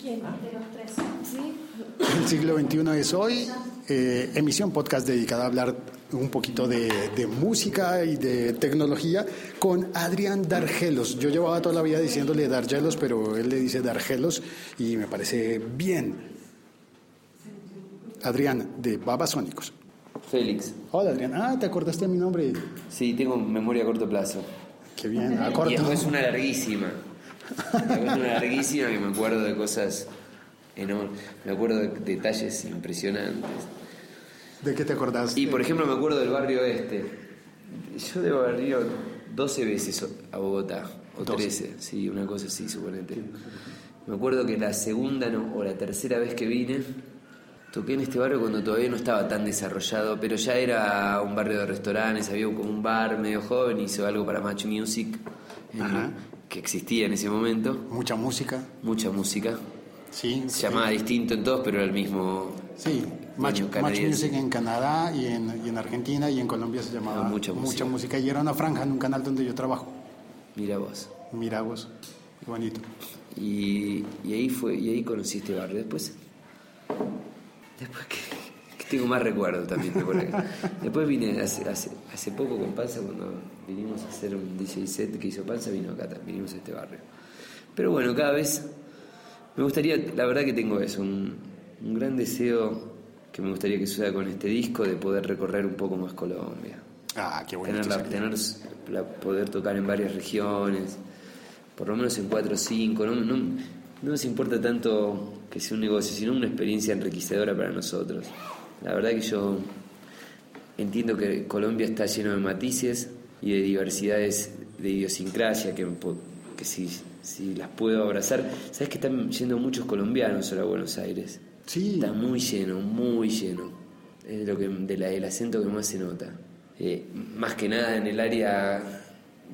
¿Quién? De los tres. ¿Sí? El siglo XXI es hoy, eh, emisión podcast dedicada a hablar un poquito de, de música y de tecnología con Adrián Dargelos. Yo llevaba toda la vida diciéndole Dargelos, pero él le dice Dargelos y me parece bien. Adrián, de Babasónicos. Félix. Hola Adrián, ah, ¿te acordaste de mi nombre? Sí, tengo memoria a corto plazo. Qué bien, a Y corto. después una larguísima. Una larguísima que me acuerdo de cosas enormes. Me acuerdo de detalles impresionantes. ¿De qué te acordás? Y por ejemplo me acuerdo del barrio este. Yo debo haber ido 12 veces a Bogotá, o 12. 13, sí, una cosa así, suponete. Me acuerdo que la segunda no, o la tercera vez que vine, toqué en este barrio cuando todavía no estaba tan desarrollado, pero ya era un barrio de restaurantes, había como un bar medio joven, hizo algo para Match Music, en-. Que existía en ese momento, Mucha música, mucha música. sí. Se llamaba distinto en todos, pero era el mismo. Sí, Match, Match. Music en Canadá y en, y en Argentina y en Colombia se llamaba Ah, mucha música. y era una franja en un canal donde yo trabajo. Mira vos. Mira vos, qué bonito. Y, y ahí fue y ahí conocí este barrio. Después, después que tengo más recuerdos también. de por acá. Después vine hace, hace, hace poco con Panza, cuando vinimos a hacer un DJ set que hizo Panza, vino acá, también, vinimos a este barrio. Pero bueno, cada vez me gustaría, la verdad que tengo eso, un, un gran deseo que me gustaría que suceda con este disco de poder recorrer un poco más Colombia Ah, qué bonito. tener, la- sería. tener la- poder tocar en varias regiones, por lo menos en cuatro o cinco. No, no, no nos importa tanto que sea un negocio, sino una experiencia enriquecedora para nosotros. La verdad que yo entiendo que Colombia está lleno de matices y de diversidades de idiosincrasia que, que si, si las puedo abrazar. ¿Sabes que están yendo muchos colombianos ahora a Buenos Aires? Sí. Está muy lleno, muy lleno. Es lo que, de la, el acento que más se nota. Eh, más que nada en el área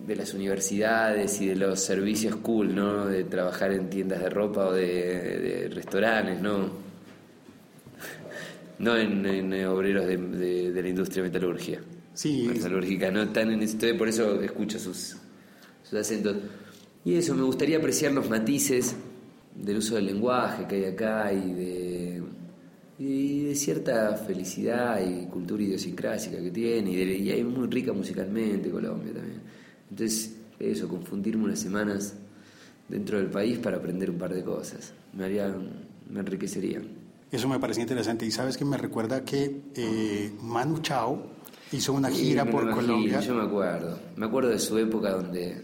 de las universidades y de los servicios cool, ¿no? De trabajar en tiendas de ropa o de, de restaurantes, ¿no? No en, en obreros de, de- de la industria metalurgia. Sí, Metalúrgica, no tan en esto, por eso escucho sus, sus acentos. Y eso, me gustaría apreciar los matices del uso del lenguaje que hay acá y de, y de cierta felicidad y cultura idiosincrásica que tiene. Y, de, y es muy rica musicalmente Colombia también. Entonces, eso, confundirme unas semanas dentro del país para aprender un par de cosas. Me haría, me enriquecerían. Eso me parece interesante. Y sabes que me recuerda que eh, Manu Chao hizo una gira Sí, por imagino, Colombia. Yo me acuerdo. Me acuerdo de su época donde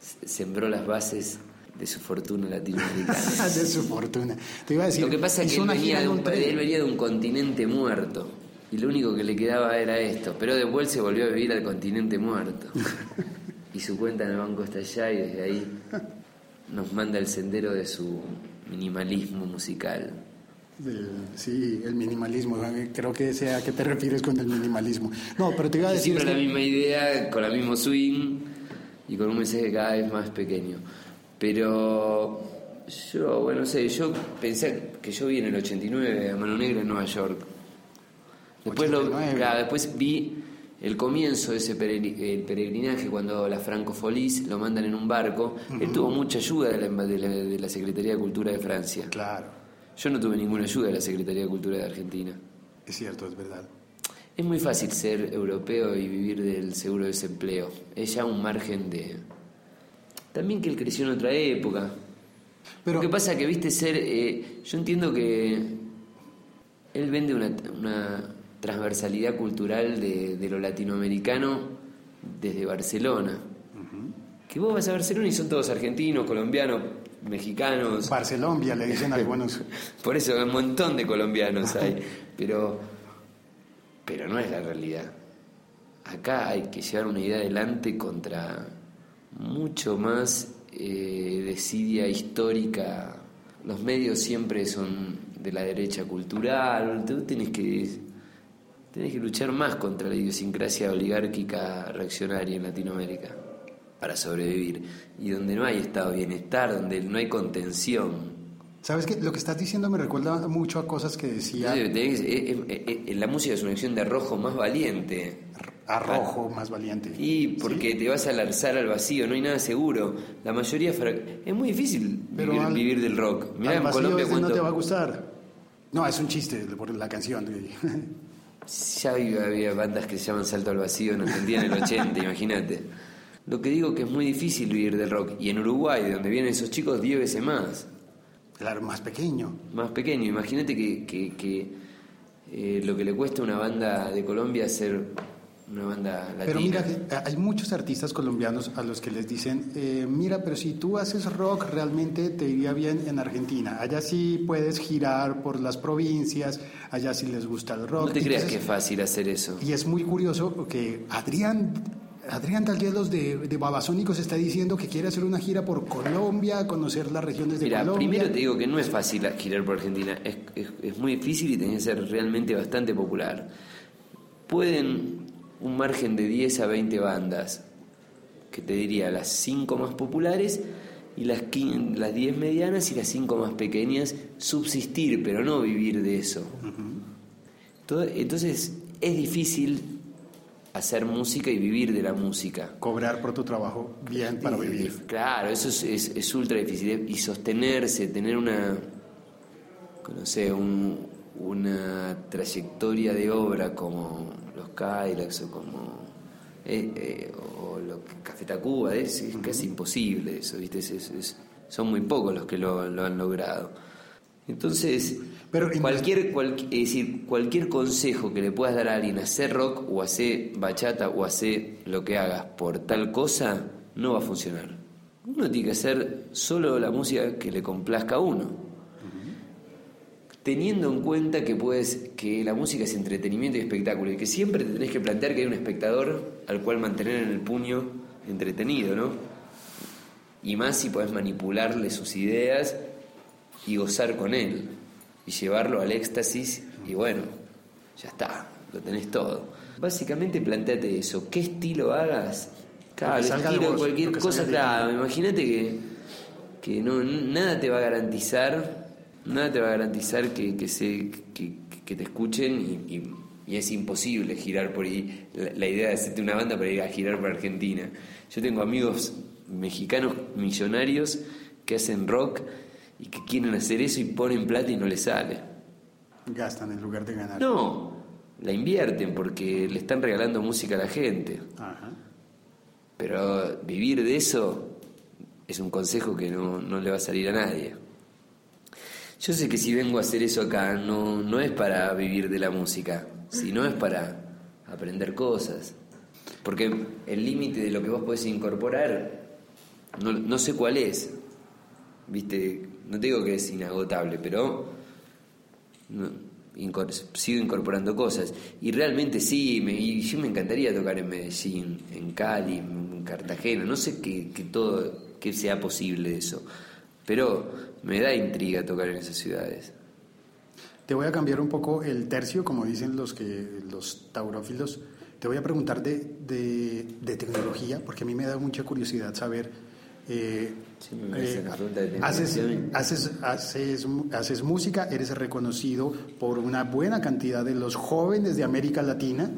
se- sembró las bases de su fortuna latinoamericana. de su fortuna. Te iba a decir, Lo que pasa es que él venía, de un, él venía de un continente muerto. Y lo único que le quedaba era esto. Pero después se volvió a vivir al continente muerto. y su cuenta en el banco está allá y desde ahí nos manda el sendero de su minimalismo musical. Del- sí, el minimalismo. Creo que sea a qué te refieres con el minimalismo. No, pero te iba a decir. siempre la misma idea, con el mismo swing y con un mensaje cada vez más pequeño. Pero yo, bueno, no sé, yo pensé que yo vi en el 89 a Mano Negra en Nueva York. Después, lo- 89. claro, después vi el comienzo de ese peregrinaje cuando la Francofolis lo mandan en un barco. Él tuvo mucha ayuda de la, de la- de la Secretaría de Cultura de Francia. Claro, Yo no tuve ninguna ayuda de la Secretaría de Cultura de Argentina. es cierto, es verdad. Es muy fácil ser europeo y vivir del seguro de desempleo. Es ya un margen de... También que él creció en otra época. Pero- Lo que pasa que, viste, ser... eh, yo entiendo que él vende una, una transversalidad cultural de, de lo latinoamericano desde Barcelona. Que vos vas a Barcelona y son todos argentinos, colombianos, mexicanos. Barcelombia le dicen algunos. Por eso un montón de colombianos hay, pero, pero no es la realidad. Acá hay que llevar una idea adelante contra mucho más eh, desidia histórica. Los medios siempre son de la derecha cultural. Tú tenés que, tenés que luchar más contra la idiosincrasia oligárquica reaccionaria en Latinoamérica para sobrevivir. Y donde no hay estado de bienestar, donde no hay contención. ¿Sabes qué? Lo que estás diciendo me recuerda mucho a cosas que decía. Eh, eh, eh, la música es una acción de arrojo más valiente. arrojo más valiente. Y porque te vas a lanzar al vacío, no hay nada seguro. La mayoría es muy difícil Pero vivir, al- vivir del rock. Mirá en Colombia ese no cuánto te va a gustar. No, es un chiste por la canción. ya había, había bandas que se llaman Salto al Vacío en Argentina en el 80, imagínate. Lo que digo que es muy difícil vivir del rock y en Uruguay, de donde vienen esos chicos, 10 veces más. Claro, más pequeño. más pequeño. Imagínate que, que- que, eh, lo que le cuesta a una banda de Colombia ser una banda latina. Pero mira, hay muchos artistas colombianos a los que les dicen, eh, mira, pero si tú haces rock realmente te iría bien en Argentina. Allá sí puedes girar por las provincias, allá sí les gusta el rock. no te creas que es fácil hacer eso. Y es muy curioso que Adrián, Adrián Tallelos de, de Babasónicos está diciendo que quiere hacer una gira por Colombia, conocer las regiones de Mira, Colombia. primero te digo que no es fácil girar por Argentina, es, es- es muy difícil y tenés que ser realmente bastante popular. Pueden un margen de 10 a 20 bandas, que te diría las 5 más populares y las, 15 las 10 medianas y las 5 más pequeñas, subsistir, pero no vivir de eso. Entonces es difícil hacer música y vivir de la música. Cobrar por tu trabajo bien para vivir. Claro, eso es, es, es ultra difícil. Y sostenerse, tener una, no sé, un- una trayectoria de obra como los Kylax o como eh, eh, o lo que Café Tacuba, es, es casi imposible eso, ¿viste? Es- son muy pocos los que lo, lo han logrado. Entonces, Pero cualquier, cual- es decir, cualquier consejo que le puedas dar a alguien, hacer rock o hacer bachata o hacer lo que hagas por tal cosa, no va a funcionar. Uno tiene que hacer solo la música que le complazca a uno. Teniendo en cuenta que puedes, que la música es entretenimiento y espectáculo, y que siempre te tenés que plantear que hay un espectador al cual mantener en el puño entretenido, ¿no? Y más si podés manipularle sus ideas y gozar con él y llevarlo al éxtasis y bueno, ya está, lo tenés todo. Básicamente planteate eso, qué estilo hagas, de vos, cualquier cosa, claro, imagínate que, que no, nada te va a garantizar, nada te va a garantizar que, que, se, que, que te escuchen y, y- y es imposible girar por ahí, la, la idea de hacerte una banda para ir a girar por Argentina. Yo tengo amigos mexicanos millonarios que hacen rock y que quieren hacer eso y ponen plata y no les sale. Gastan en lugar de ganar. No, la invierten porque le están regalando música a la gente. Ajá. Pero vivir de eso es un consejo que no, no le va a salir a nadie. Yo sé que si vengo a hacer eso acá no, no es para vivir de la música, sino es para aprender cosas. Porque el límite de lo que vos podés incorporar, no, no sé cuál es. Viste, no te digo que es inagotable, pero sigo incorporando cosas. Y realmente sí, me, y yo me encantaría tocar en Medellín, en Cali, en Cartagena, no sé que, que todo, que sea posible eso, pero me da intriga tocar en esas ciudades. Te voy a cambiar un poco el tercio, como dicen los que los taurófilos. Te voy a preguntar de, de, de tecnología, porque a mí me da mucha curiosidad saber. eh, Sí, eh, haces, haces, haces, haces música, eres reconocido por una buena cantidad de los jóvenes de América Latina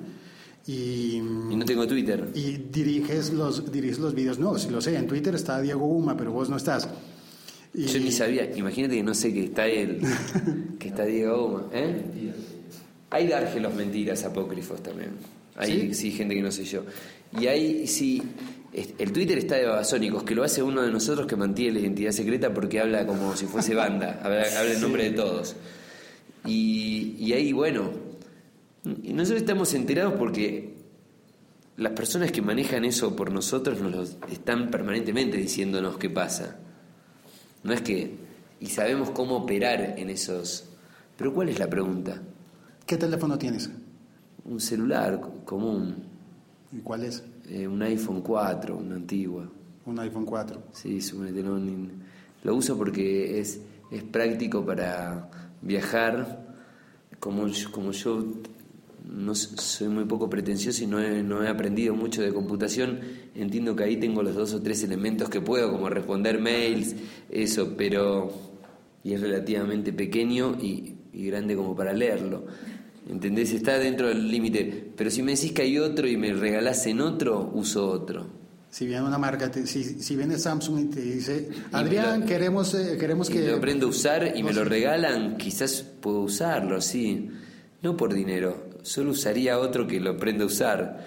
y, Y no tengo Twitter. y diriges los diriges los videos. No, si lo sé, en Twitter está Diego Uma, pero vos no estás. Y- Yo ni sabía, imagínate que no sé que está él, que está Diego Goma, ¿eh? Hay dárgelos mentiras apócrifos también. Hay ¿Sí? ¿Sí? gente que no sé yo. Y hay, sí, el Twitter está de babasónicos, que lo hace uno de nosotros que mantiene la identidad secreta porque habla como si fuese banda, habla, habla en nombre de todos. Y, y ahí, bueno, nosotros estamos enterados porque las personas que manejan eso por nosotros nos lo están permanentemente diciéndonos qué pasa. No es que. Y sabemos cómo operar en esos. Pero ¿cuál es la pregunta? ¿Qué teléfono tienes? Un celular co- común, ¿Y cuál es? Eh, un iPhone 4, una antigua. Un iPhone 4. Sí, suponetelo, Lo uso porque es, es práctico para viajar. Como yo, como yo no soy muy poco pretencioso y no he, no he aprendido mucho de computación, entiendo que ahí tengo los dos o tres elementos que puedo, como responder mails, eso, pero. y es relativamente pequeño y, y grande como para leerlo. ¿Entendés? Está dentro del límite. Pero si me decís que hay otro y me regalás en otro, uso otro. Si viene una marca, te- si, si viene Samsung y te dice, Adrián, lo- queremos, eh, queremos que... lo aprendo a usar y me lo regalan, quizás puedo usarlo, sí. No por dinero, solo usaría otro que lo aprenda a usar,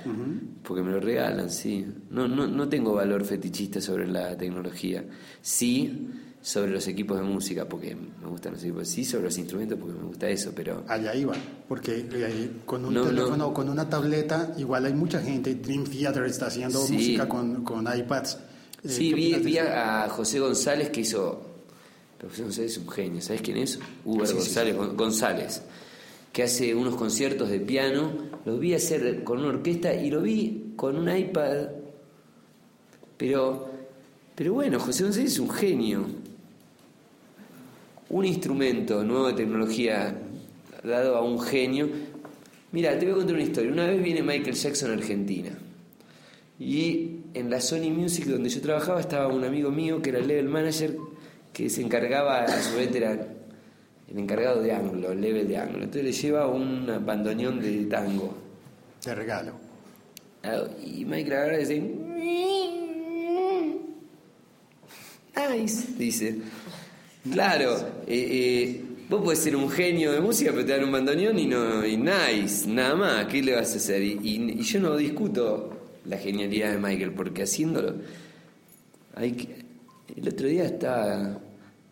porque me lo regalan, sí. No, no, no tengo valor fetichista sobre la tecnología. Sí sobre los equipos de música, porque me gustan los equipos. Sí sobre los instrumentos, porque me gusta eso, pero... Allá iba, porque eh, con un No, no. teléfono o con una tableta, igual hay mucha gente, Dream Theater está haciendo Sí. música con, con iPads. Eh, Sí, ¿qué vi, vi a José González que hizo. pero José González es un genio, ¿sabes quién es? Uber Sí, González, Gon- González, que hace unos conciertos de piano. Lo vi hacer con una orquesta y lo vi con un iPad. Pero, pero bueno, José González es un genio. Un instrumento nuevo de tecnología dado a un genio. Mira, te voy a contar una historia. Una vez viene Michael Jackson a Argentina. Y en la Sony Music donde yo trabajaba estaba un amigo mío que era el level manager que se encargaba, a su vez era el encargado de ángulo, el level de ángulo. Entonces le lleva un bandoneón de tango. De regalo. Y Michael y dice... Nice, dice. Claro, eh, eh, vos podés ser un genio de música, pero te dan un bandoneón y no y nice, nada más. ¿Qué le vas a hacer? Y, y- y yo no discuto la genialidad de Michael, porque haciéndolo. Hay que- el otro día estaba.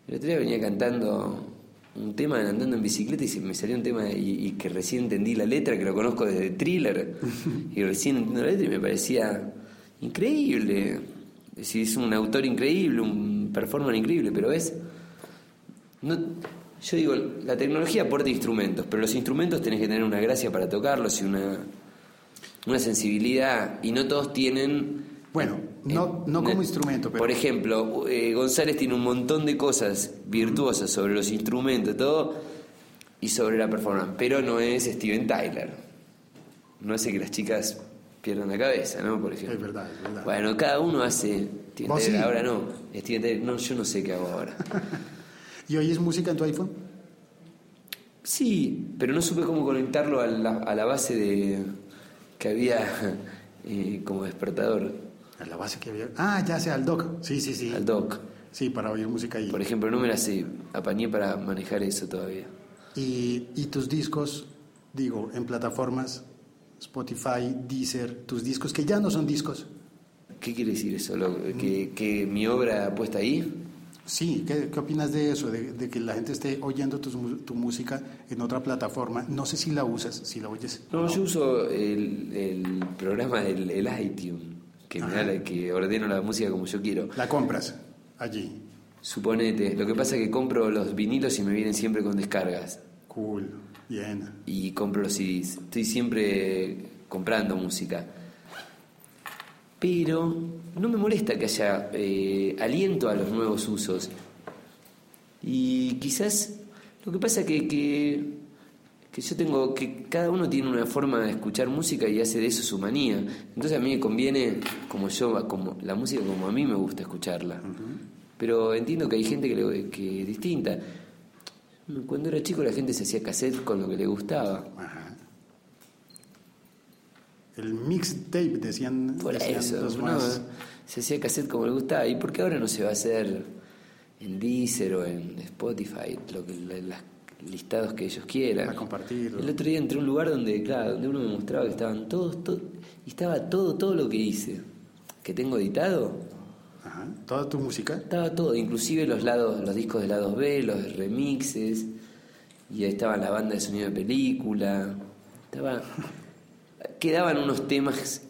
El otro día venía cantando un tema andando en bicicleta y se me salió un tema y, y que recién entendí la letra, que lo conozco desde thriller, y recién entiendo la letra y me parecía increíble. Es decir, es un autor increíble, un performer increíble, pero es. No, yo digo, la tecnología aporta instrumentos, pero los instrumentos tenés que tener una gracia para tocarlos y una, una sensibilidad, y no todos tienen. Bueno, no, no como instrumento, pero... Por ejemplo, eh, González tiene un montón de cosas virtuosas sobre los instrumentos, todo, y sobre la performance, pero no es Steven Tyler. No hace que las chicas pierdan la cabeza, ¿no? Por ejemplo. Es verdad, es verdad. Bueno, cada uno hace. Steven Tyler, sí. ahora no. Steven Tyler, no, yo no sé qué hago ahora. ¿Y oyes música en tu iPhone? Sí, pero no supe cómo conectarlo a la, a la base de que había eh, como despertador A la base que había... Ah, ya sé, al dock. Sí, sí, sí. al dock. Sí, para oír música ahí. Por ejemplo, no me la sé, apañé para manejar eso todavía. Y, y tus discos, digo, en plataformas, Spotify, Deezer, tus discos que ya no son discos. ¿Qué quiere decir eso? Que, que mi obra puesta ahí? Sí, ¿qué, qué opinas de eso? De, de que la gente esté oyendo mu- tu, música en otra plataforma. No sé si la usas, si la oyes. No, yo uso el, el programa del el iTunes, que, me da la- que ordeno la música como yo quiero. La compras allí. Suponete, lo que pasa es que compro los vinilos y me vienen siempre con descargas. Cool, bien. y compro los CDs. Estoy siempre comprando música. Pero no me molesta que haya eh, aliento a los nuevos usos. Y quizás lo que pasa que, que, que yo tengo que cada uno tiene una forma de escuchar música y hace de eso su manía. Entonces a mí me conviene como yo, como la música como a mí me gusta escucharla. Pero entiendo que hay gente que, le- que es distinta. Cuando era chico la gente se hacía cassette con lo que le gustaba. El mixtape, decían, Por decían eso, los no, más. se hacía cassette como le gustaba. ¿Y por qué ahora no se va a hacer en Deezer o en Spotify, lo que, la- las listados que ellos quieran? A compartirlo. El otro día entré a un lugar donde, claro, donde uno me mostraba que estaban todos, todo, y estaba todo, todo lo que hice, que tengo editado, Ajá. Toda tu música. estaba todo, inclusive los lados, los discos de lados B, los remixes, y ahí estaba la banda de sonido de película, estaba, quedaban unos temas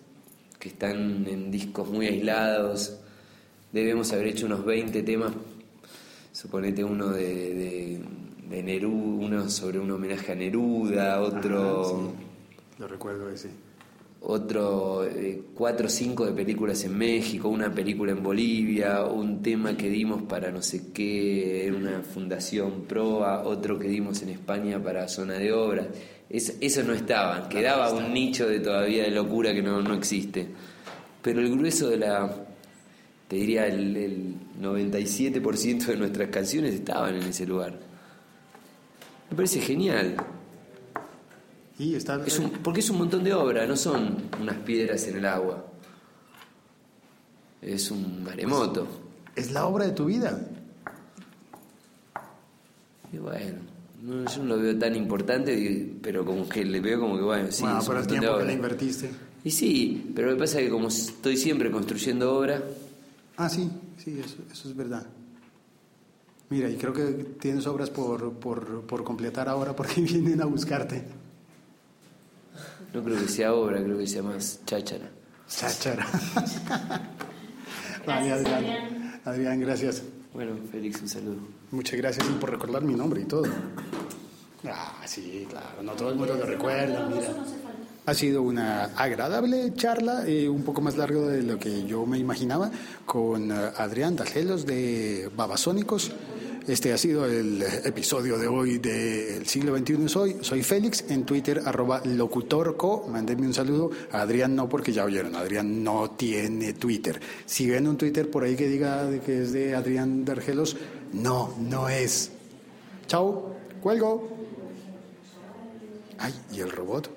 que están en discos muy aislados, debemos haber hecho unos 20 temas, suponete uno de, de, de Neruda, uno sobre un homenaje a Neruda, otro Ajá, sí. Lo recuerdo ese. otro eh, cuatro o cinco de películas en México, una película en Bolivia, un tema que dimos para no sé qué, en una fundación proa, otro que dimos en España para zona de obra. Es, eso no estaban, quedaba un nicho de todavía de locura que no, no existe. Pero el grueso de la, te diría, el, el 97% de nuestras canciones estaban en ese lugar. Me parece genial. Y está... Es un- porque es un montón de obra, no son unas piedras en el agua. Es un maremoto. es la obra de tu vida. Y bueno, no, yo no lo veo tan importante, pero como que le veo como que, bueno, sí, bueno, por el tiempo que le invertiste. Y sí, pero lo que pasa que como estoy siempre construyendo obra, Ah, sí, sí, eso, eso es verdad. Mira, y creo que tienes obras por, por, por completar ahora porque vienen a buscarte. no creo que sea obra, creo que sea más cháchara. Cháchara. Gracias. Adrián. Adrián, gracias. Bueno, Félix, un saludo. Muchas gracias por recordar mi nombre y todo. Ah, sí, claro, no todo el mundo lo recuerda, mira. Ha sido una agradable charla, eh, un poco más largo de lo que yo me imaginaba, con eh, Adrián Dagelos de Babasónicos. Este ha sido el episodio de hoy de El siglo XXI es hoy. Soy Félix, en Twitter, arroba locutorco. Mándenme un saludo. A Adrián no, porque ya oyeron, Adrián no tiene Twitter. Si ven un Twitter por ahí que diga de que es de Adrián Dargelos, no, no es. Chao, cuelgo. Ay, ¿y el robot?